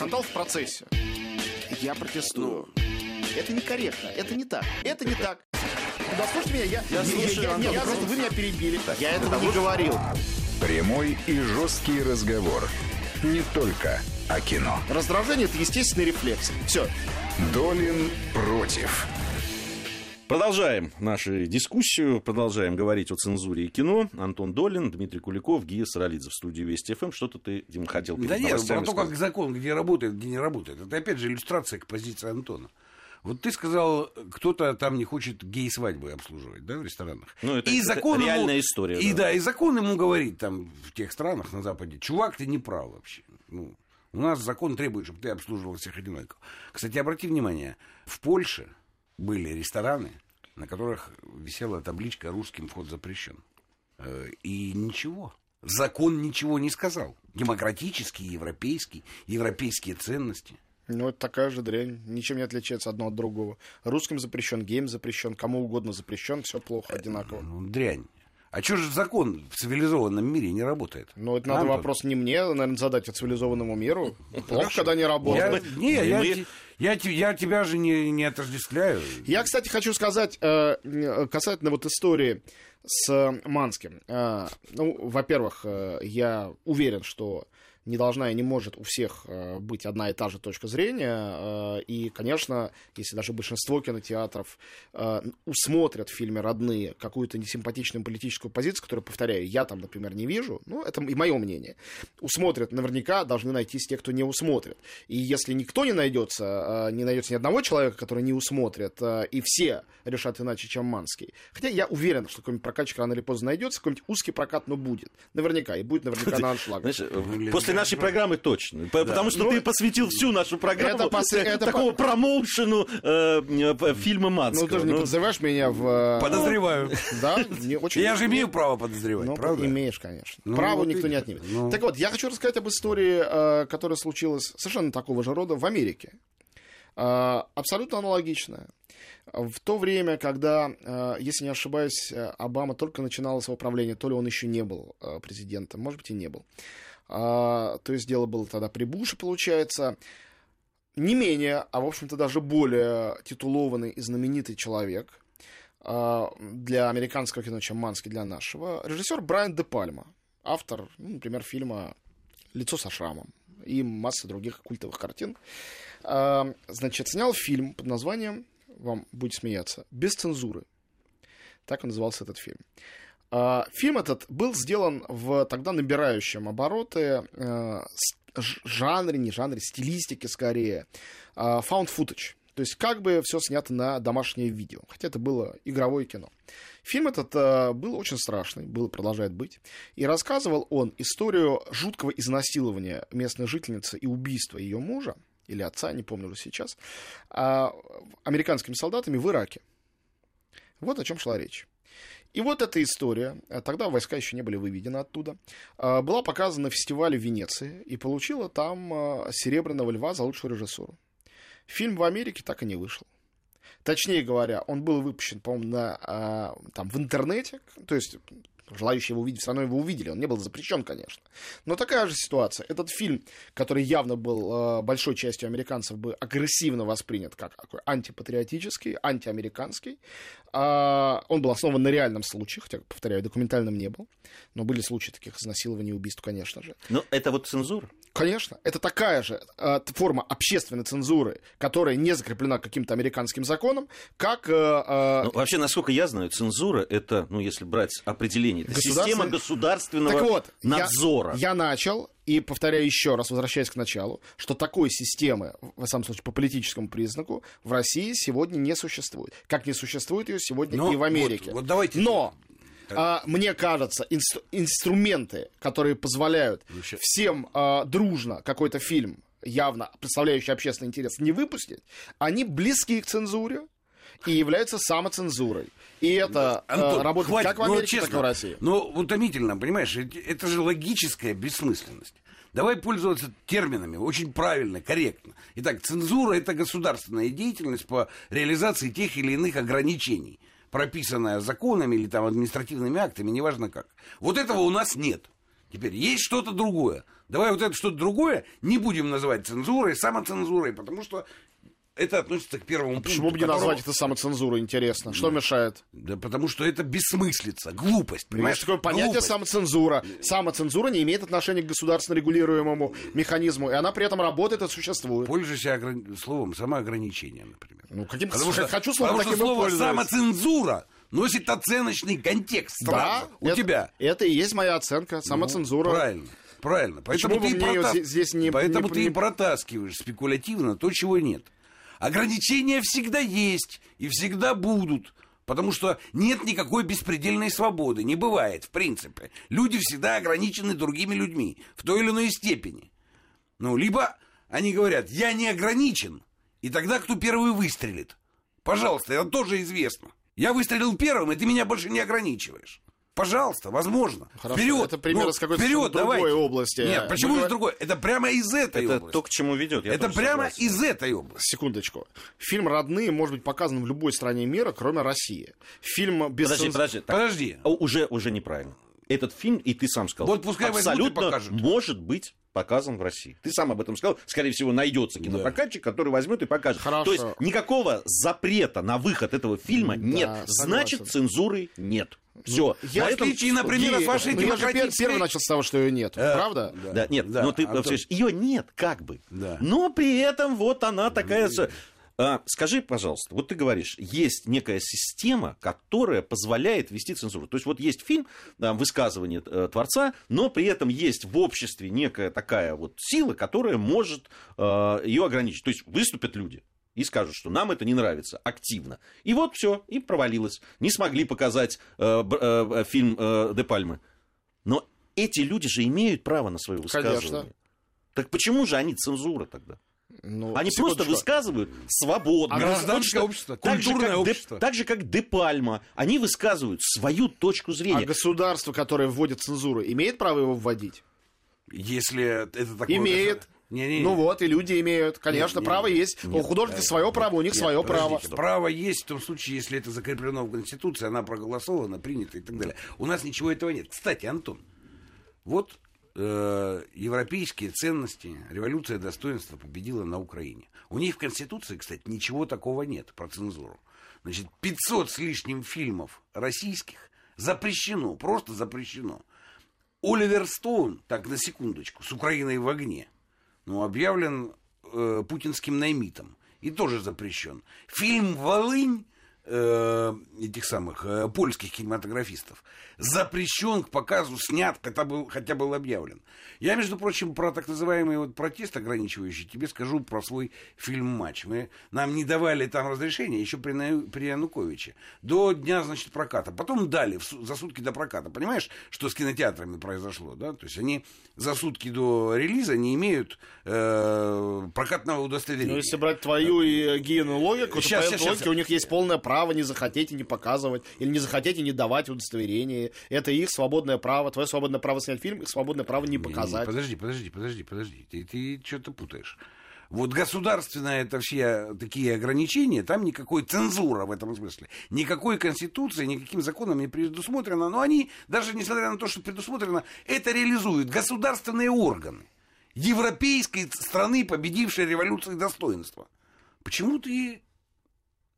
Скандал в процессе. Я протестую. Это некорректно, это не так, это не так. Да слушайте меня, я, Я я- слушаю, я- Антон, нет, просто вы меня перебили. Я этого не говорил. Прямой и жесткий разговор. Не только о кино. Раздражение это естественный рефлекс. Все. Долин против. Продолжаем нашу дискуссию, продолжаем говорить о цензуре и кино. Антон Долин, Дмитрий Куликов, Гия Саралидзе в студии Вести ФМ. Что-то ты, Дим, хотел перед Да нет, про то, как закон, где работает, где не работает. Это опять же иллюстрация к позиции Антона. Вот ты сказал, кто-то там не хочет гей-свадьбы обслуживать, да, в ресторанах. Ну, это- это ему- реальная история, И да. да. и закон ему говорит там в тех странах на Западе, чувак, ты не прав вообще. Ну, у нас закон требует, чтобы ты обслуживал всех одинаково. Кстати, обрати внимание, в Польше были рестораны, на которых висела табличка «Русским вход запрещен». Э, И ничего. Закон ничего не сказал. Демократический, европейский, европейские ценности. Ну, это такая же дрянь. Ничем не отличается одно от другого. Русским запрещен, гейм запрещен, кому угодно запрещен, все плохо, одинаково. Ну, дрянь. А что же закон в цивилизованном мире не работает? Ну, это надо Антон? вопрос не мне, наверное, задать, а цивилизованному миру. Плохо, когда не Я, работает. не, я, мы- я, я тебя же не, не отождествляю. Я, кстати, хочу сказать э, э, касательно вот истории с Манским. Э, ну, во-первых, э, я уверен, что не должна и не может у всех э, быть одна и та же точка зрения. Э, и, конечно, если даже большинство кинотеатров э, усмотрят в фильме «Родные» какую-то несимпатичную политическую позицию, которую, повторяю, я там, например, не вижу, ну, это и мое мнение, усмотрят, наверняка должны найтись те, кто не усмотрит. И если никто не найдется, не найдется ни одного человека, который не усмотрит, и все решат иначе, чем Манский. Хотя я уверен, что какой-нибудь прокатчик рано или поздно найдется, какой-нибудь узкий прокат, но будет. Наверняка. И будет наверняка на аншлаг. Знаешь, э, после нашей программы точно. По- Потому что Ну, ты посвятил всю нашу программу это пос- это такого по- промоушену э, э, фильма Манского. Ну, ты же не Ну, подозреваешь меня в... э, Подозреваю. Да? Не очень... Я же имею право подозревать, Ну, правда? имеешь, конечно. Ну, Право вот никто не отнимет. Ну. Так вот, я хочу рассказать об истории, которая случилась совершенно такого же рода в Америке. Абсолютно аналогичная. В то время, когда, если не ошибаюсь, Обама только начинал свое правление, то ли он еще не был президентом, может быть, и не был. А, То есть дело было тогда при Буше, получается. Не менее, а в общем-то даже более титулованный и знаменитый человек а, для американского кино, чем Манский для нашего. Режиссер Брайан Де Пальма, автор, ну, например, фильма «Лицо со шрамом» и масса других культовых картин. А, Значит, снял фильм под названием, вам будет смеяться, «Без цензуры». Так и назывался этот фильм. А, Фильм этот был сделан в тогда набирающем обороты э, жанре, не жанре, стилистике скорее, а, found footage. То есть как бы все снято на домашнее видео. Хотя это было игровое кино. Фильм этот э, был очень страшный, был и продолжает быть. И рассказывал он историю жуткого изнасилования местной жительницы и убийства ее мужа, или отца, не помню уже сейчас, а, американскими солдатами в Ираке. Вот о чем шла речь. И вот эта история, а тогда войска еще не были выведены оттуда, а, была показана на фестивале в Венеции и получила там а, Серебряного льва за лучшую режиссуру. Фильм в Америке так и не вышел. Точнее говоря, он был выпущен, по-моему, на, там, в интернете, то есть желающие его увидеть, все равно его увидели, он не был запрещен, конечно. Но такая же ситуация. Этот фильм, который явно был э, большой частью американцев бы агрессивно воспринят как такой антипатриотический, антиамериканский, а, он был основан на реальном случае, хотя, повторяю, документальным не был, но были случаи таких изнасилований и убийств, конечно же. Ну, это вот цензура. Конечно, это такая же э, форма общественной цензуры, которая не закреплена каким-то американским законом, как э, Ну, вообще, насколько я знаю, цензура это, ну, если брать определение, это Государственный- система государственного Так вот, я- надзора. Я, начал, и повторяю еще раз, возвращаясь к началу, что такой системы, в самом случае по политическому признаку, в России сегодня не существует. Как не существует ее сегодня Но и в Америке. вот- вот давайте- Но а, мне кажется, инстру- инструменты, которые позволяют ща- всем а, дружно какой-то фильм, явно представляющий общественный интерес, не выпустить, они близки к цензуре и являются самоцензурой. И это а, Антон, работает хватит, как в ну, Америке, так и честно, в России. Ну, утомительно, понимаешь, это, это же логическая бессмысленность. Давай пользоваться терминами очень правильно, корректно. Итак, цензура – это государственная деятельность по реализации тех или иных ограничений, прописанная законами или там административными актами, неважно как. Вот этого у нас нет. Теперь есть что-то другое. Давай вот это что-то другое не будем называть цензурой, самоцензурой, потому что это относится к первому Почему пункту, бы не которого- назвать это самоцензурой, интересно? Что мешает? Да потому что это бессмыслица, глупость, понимаешь? Есть такое понятие Глупость. самоцензура. Самоцензура не имеет отношения к государственно регулируемому механизму, и она при этом работает и существует. Пользуйся ограни- словом самоограничение, например. Ну, каким Потому что, хочу словом потому что слово самоцензура носит оценочный контекст Да, у это- тебя. Это и есть моя оценка, самоцензура. Ну, правильно. Правильно. Поэтому Почему ты, и мне её прота- здесь- не- Поэтому не- ты не- протаскиваешь спекулятивно то, чего нет. Ограничения всегда есть и всегда будут. Потому что нет никакой беспредельной свободы. Не бывает, в принципе. Люди всегда ограничены другими людьми в той или иной степени. Ну, либо они говорят, я не ограничен, и тогда кто первый выстрелит? Пожалуйста, это тоже известно. Я выстрелил первым, и ты меня больше не ограничиваешь. Пожалуйста, возможно. Хорошо, вперед. это пример Ну, из какой-то вперед, другой давайте. области. Нет, почему Мы из другой? Это прямо из этой Это области. то, к чему ведет. я это прямо согласен. из этой области. Секундочку. Фильм «Родные» может быть показан в любой стране мира, кроме России. Фильм без Подожди, подожди. так, Подожди. Уже, уже неправильно. Этот фильм, и ты сам сказал, Вот пускай абсолютно покажут. может быть показан в России. Ты сам об этом сказал. Скорее всего, найдется кинопрокатчик, который возьмет и покажет. Хорошо. То есть никакого запрета на выход этого фильма нет. согласен. Значит, цензуры нет. Все. Я В отличие, например, от вашей ну, я же демократической... первый начал с того, что ее нет. Э, Правда? Да, нет, Да, но ты Антон. ее нет, как бы. Да. Но при этом вот она такая. А, скажи, пожалуйста, вот ты говоришь, есть некая система, которая позволяет вести цензуру. То есть вот есть фильм, да, высказывание э, творца, но при этом есть в обществе некая такая вот сила, которая может ее ограничить. То есть выступят люди и скажут, что нам это не нравится активно. И вот все, и провалилось. Не смогли показать э, б- э, фильм э, Де Пальмы. Но эти люди же имеют право на свое высказывание. Конечно. Так почему же они цензура тогда? Ну, Они секундочку. просто высказывают свободно. А гражданское Точно общество, так же, как Де- общество. так же, как Де Пальма. Они высказывают свою точку А зрения. государство, которое вводит цензуру, имеет право его вводить? Если это такое... Имеет. Не-не-не. Ну вот, и люди имеют. Конечно, Не, не, право есть. у художников свое право, у них свое право. Право есть в том случае, если это закреплено в Конституции, она проголосована, принята и так далее. У нас ничего этого нет. Кстати, Антон, вот э, европейские ценности, революция достоинства победила на Украине. У них в Конституции, кстати, ничего такого нет про цензуру. Значит, 500 с лишним фильмов российских запрещено, просто запрещено. Оливер Стоун, так на секундочку, с Украиной в огне, ну, объявлен э, путинским наймитом и тоже запрещен. Фильм «Волынь» э, этих самых э, польских кинематографистов запрещен к показу, снят, хотя был, хотя был объявлен. Я, между прочим, про так называемый вот протест ограничивающий тебе скажу про свой фильм «Матч». Мы, нам не давали там разрешения еще при, при Януковиче до дня, значит, проката. Потом дали в за сутки до проката. Понимаешь, что с кинотеатрами произошло, да? То есть они за сутки до релиза не имеют э, прокатного удостоверения. Ну, если брать твою и Гиену логику, Щас, то по этой логике щас. у них есть полное право не захотеть и не показывать, или не захотеть и не давать удостоверение. Это их свободное право, твое свободное право снять фильм, их свободное право не Не, не, показать. подожди, подожди, подожди, подожди. Ты, ты что-то путаешь. Вот государственные это все такие ограничения, там никакой цензура в этом смысле. Никакой конституции, никаким законом не предусмотрено. Но они, даже несмотря на то, что предусмотрено, это реализуют государственные органы европейской страны, победившей революции достоинства. Почему ты...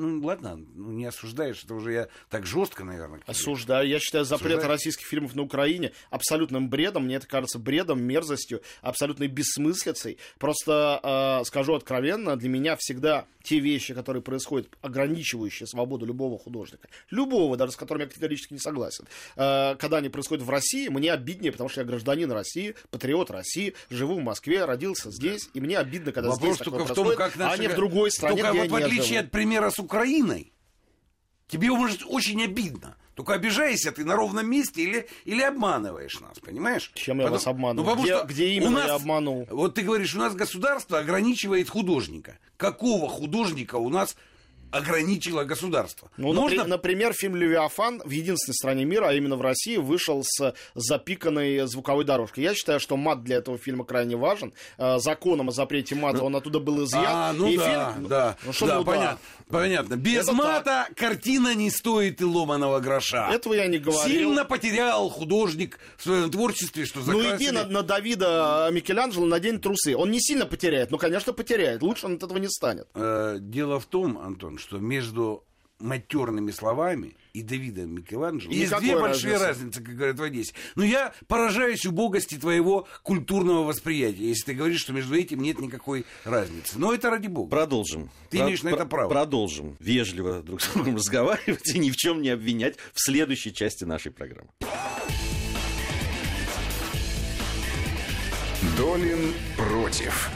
Ну, ладно, ну, не осуждаешь, это уже я так жестко, наверное. Осуждаю. Я считаю запрет Осуждаю. российских фильмов на Украине абсолютным бредом. Мне это кажется бредом, мерзостью, абсолютной бессмыслицей. Просто э, скажу откровенно, для меня всегда те вещи, которые происходят, ограничивающие свободу любого художника, любого, даже с которым я категорически не согласен, э, когда они происходят в России, мне обиднее, потому что я гражданин России, патриот России, живу в Москве, родился здесь, и мне обидно, когда Вопрос здесь только в том, как а наши... не в другой стране, Только где вот в отличие от примера с Украиной, тебе может очень обидно. Только обижаешься ты на ровном месте или, или обманываешь нас, понимаешь? Чем я вас обманываю? потому Где- что где у именно нас- я обманул? Вот ты говоришь, у нас государство ограничивает художника. Какого художника у нас ограничило государство. Ну, Можно... напри- например, фильм «Левиафан» в единственной стране мира, а именно в России, вышел с запиканной звуковой дорожкой. Я считаю, что мат для этого фильма крайне важен. Э, Законом о запрете мата он оттуда был изъят. А, ну И да, фильм- да, Ну, да, ну да? понятно, понятно. Без Это мата картина не стоит и ломаного гроша. Этого я не говорил. Сильно потерял художник в своем творчестве, что Ну закрасили... иди на, на Давида Микеланджело, надень трусы. Он не сильно потеряет, ну, конечно, потеряет. Лучше он от этого не станет. Э, Дело в том, Антон, что между матерными словами и Давидом Микеланджело есть две большие разницы. разницы, как говорят в Одессе. Но я поражаюсь убогости твоего культурного восприятия, если ты говоришь, что между этим нет никакой разницы. Но это ради бога. Продолжим. Ты имеешь на это право. Продолжим. Вежливо друг с другом разговаривать и ни в чем не обвинять в следующей части нашей программы. Долин против.